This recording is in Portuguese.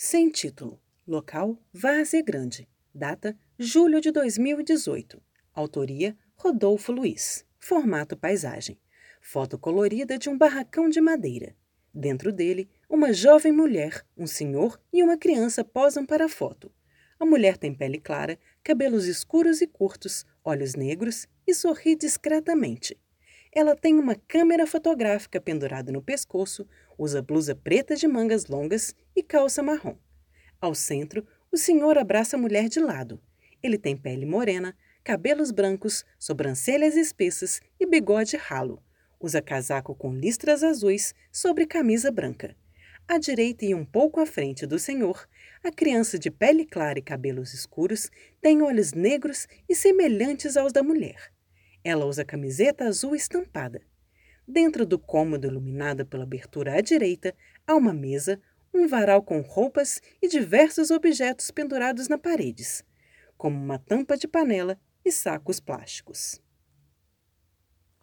Sem título. Local: Várzea Grande. Data: julho de 2018. Autoria: Rodolfo Luiz. Formato paisagem. Foto colorida de um barracão de madeira. Dentro dele, uma jovem mulher, um senhor e uma criança posam para a foto. A mulher tem pele clara, cabelos escuros e curtos, olhos negros e sorri discretamente. Ela tem uma câmera fotográfica pendurada no pescoço, usa blusa preta de mangas longas e calça marrom. Ao centro, o senhor abraça a mulher de lado. Ele tem pele morena, cabelos brancos, sobrancelhas espessas e bigode ralo. Usa casaco com listras azuis sobre camisa branca. À direita e um pouco à frente do senhor, a criança de pele clara e cabelos escuros tem olhos negros e semelhantes aos da mulher. Ela usa camiseta azul estampada. Dentro do cômodo iluminado pela abertura à direita, há uma mesa, um varal com roupas e diversos objetos pendurados nas paredes, como uma tampa de panela e sacos plásticos.